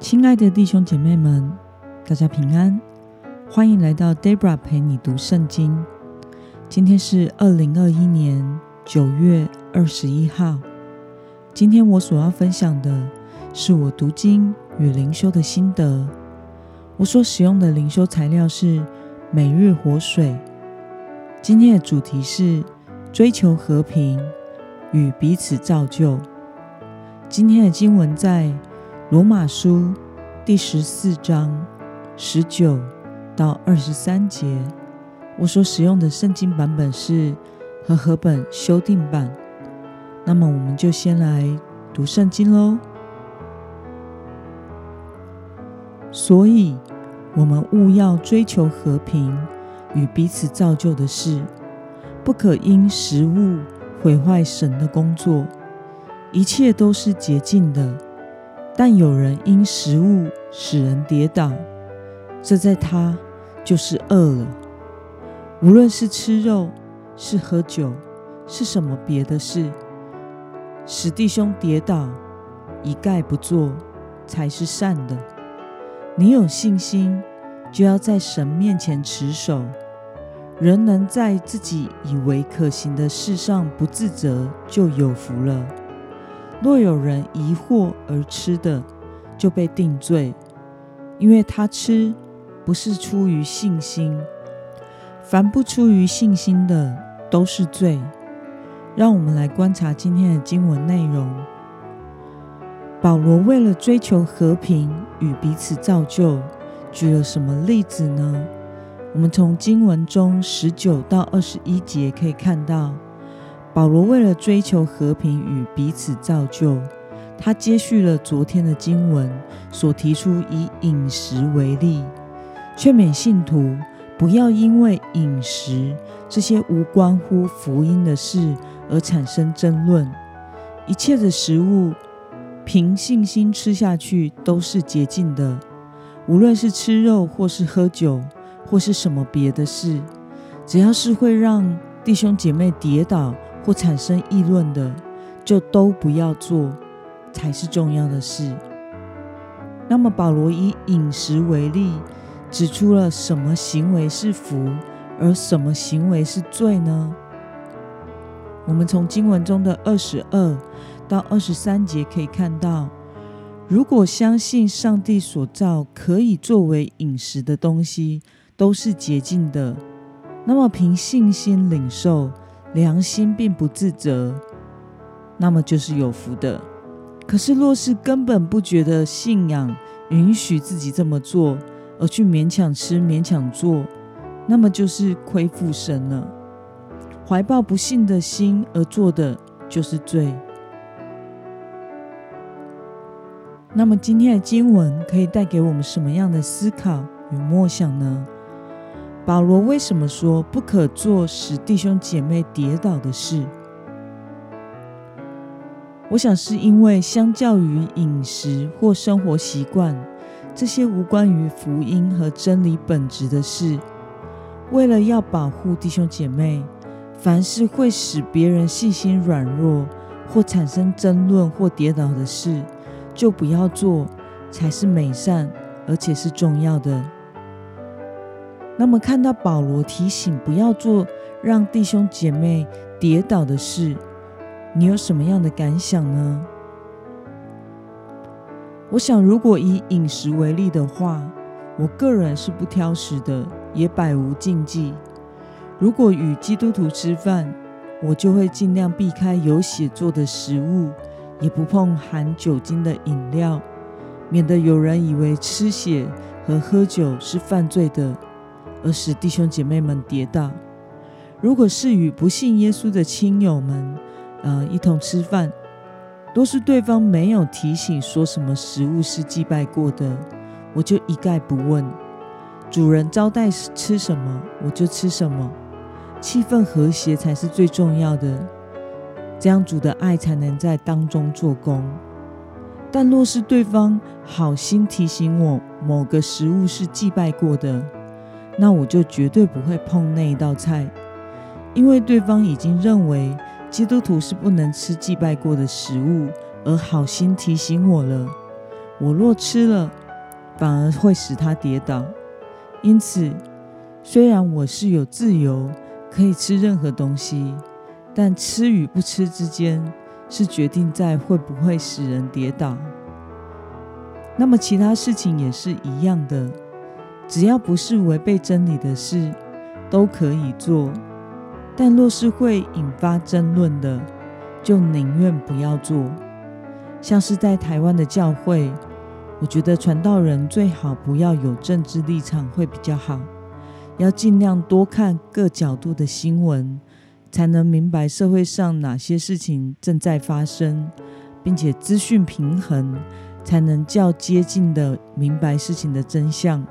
亲爱的弟兄姐妹们，大家平安，欢迎来到 Debra 陪你读圣经。今天是二零二一年九月二十一号。今天我所要分享的是我读经与灵修的心得。我所使用的灵修材料是每日活水。今天的主题是追求和平与彼此造就。今天的经文在。罗马书第十四章十九到二十三节，我所使用的圣经版本是和合本修订版。那么，我们就先来读圣经喽。所以，我们务要追求和平与彼此造就的事，不可因食物毁坏神的工作。一切都是洁净的。但有人因食物使人跌倒，这在他就是饿了。无论是吃肉，是喝酒，是什么别的事，使弟兄跌倒，一概不做，才是善的。你有信心，就要在神面前持守。人能在自己以为可行的事上不自责，就有福了。若有人疑惑而吃的，就被定罪，因为他吃不是出于信心。凡不出于信心的，都是罪。让我们来观察今天的经文内容。保罗为了追求和平与彼此造就，举了什么例子呢？我们从经文中十九到二十一节可以看到。保罗为了追求和平与彼此造就，他接续了昨天的经文所提出，以饮食为例，劝勉信徒不要因为饮食这些无关乎福音的事而产生争论。一切的食物，凭信心吃下去都是洁净的，无论是吃肉，或是喝酒，或是什么别的事，只要是会让弟兄姐妹跌倒。或产生议论的，就都不要做，才是重要的事。那么，保罗以饮食为例，指出了什么行为是福，而什么行为是罪呢？我们从经文中的二十二到二十三节可以看到，如果相信上帝所造可以作为饮食的东西都是洁净的，那么凭信心领受。良心并不自责，那么就是有福的。可是，若是根本不觉得信仰允许自己这么做，而去勉强吃、勉强做，那么就是亏负神了。怀抱不信的心而做的，就是罪。那么，今天的经文可以带给我们什么样的思考与默想呢？保罗为什么说不可做使弟兄姐妹跌倒的事？我想是因为相较于饮食或生活习惯这些无关于福音和真理本质的事，为了要保护弟兄姐妹，凡是会使别人信心软弱或产生争论或跌倒的事，就不要做，才是美善而且是重要的。那么，看到保罗提醒不要做让弟兄姐妹跌倒的事，你有什么样的感想呢？我想，如果以饮食为例的话，我个人是不挑食的，也百无禁忌。如果与基督徒吃饭，我就会尽量避开有血做的食物，也不碰含酒精的饮料，免得有人以为吃血和喝酒是犯罪的。而使弟兄姐妹们跌倒。如果是与不信耶稣的亲友们，呃，一同吃饭，都是对方没有提醒说什么食物是祭拜过的，我就一概不问。主人招待吃什么，我就吃什么。气氛和谐才是最重要的，这样主的爱才能在当中做工。但若是对方好心提醒我某个食物是祭拜过的，那我就绝对不会碰那一道菜，因为对方已经认为基督徒是不能吃祭拜过的食物，而好心提醒我了，我若吃了，反而会使他跌倒。因此，虽然我是有自由可以吃任何东西，但吃与不吃之间是决定在会不会使人跌倒。那么，其他事情也是一样的，只要不是违背真理的事，都可以做。但若是会引发争论的，就宁愿不要做。像是在台湾的教会。我觉得传道人最好不要有政治立场会比较好，要尽量多看各角度的新闻，才能明白社会上哪些事情正在发生，并且资讯平衡，才能较接近的明白事情的真相。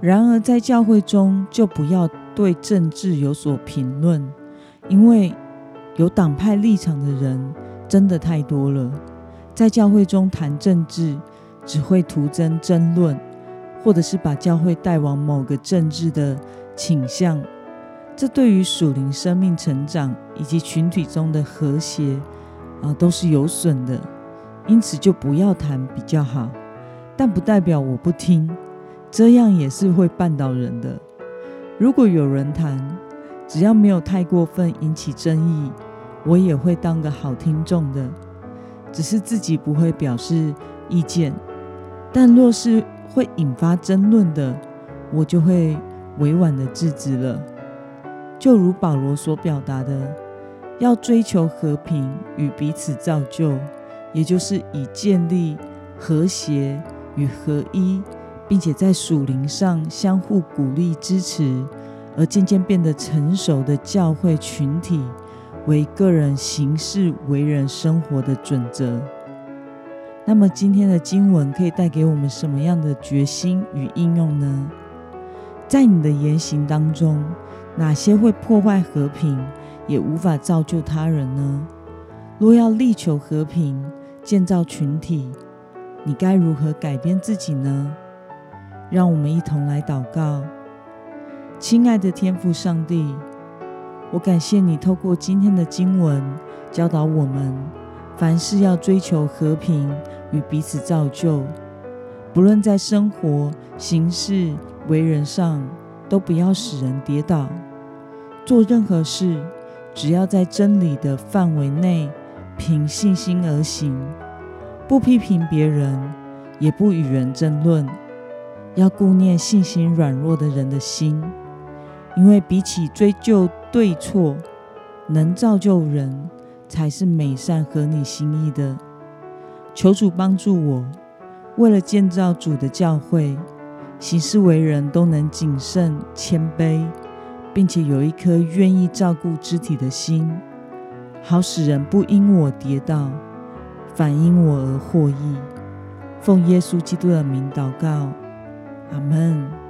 然而在教会中就不要对政治有所评论，因为有党派立场的人真的太多了。在教会中谈政治，只会徒增争论，或者是把教会带往某个政治的倾向。这对于属灵生命成长以及群体中的和谐啊，都是有损的。因此，就不要谈比较好。但不代表我不听，这样也是会绊倒人的。如果有人谈，只要没有太过分引起争议，我也会当个好听众的。只是自己不会表示意见，但若是会引发争论的，我就会委婉的制止了。就如保罗所表达的，要追求和平与彼此造就，也就是以建立和谐与合一，并且在属灵上相互鼓励支持，而渐渐变得成熟的教会群体。为个人行事为人生活的准则。那么，今天的经文可以带给我们什么样的决心与应用呢？在你的言行当中，哪些会破坏和平，也无法造就他人呢？若要力求和平，建造群体，你该如何改变自己呢？让我们一同来祷告，亲爱的天父上帝。我感谢你透过今天的经文教导我们，凡事要追求和平与彼此造就，不论在生活、行事、为人上，都不要使人跌倒。做任何事，只要在真理的范围内，凭信心而行，不批评别人，也不与人争论，要顾念信心软弱的人的心。因为比起追究对错，能造就人才是美善合你心意的。求主帮助我，为了建造主的教会，行事为人都能谨慎谦卑，并且有一颗愿意照顾肢体的心，好使人不因我跌倒，反因我而获益。奉耶稣基督的名祷告，阿门。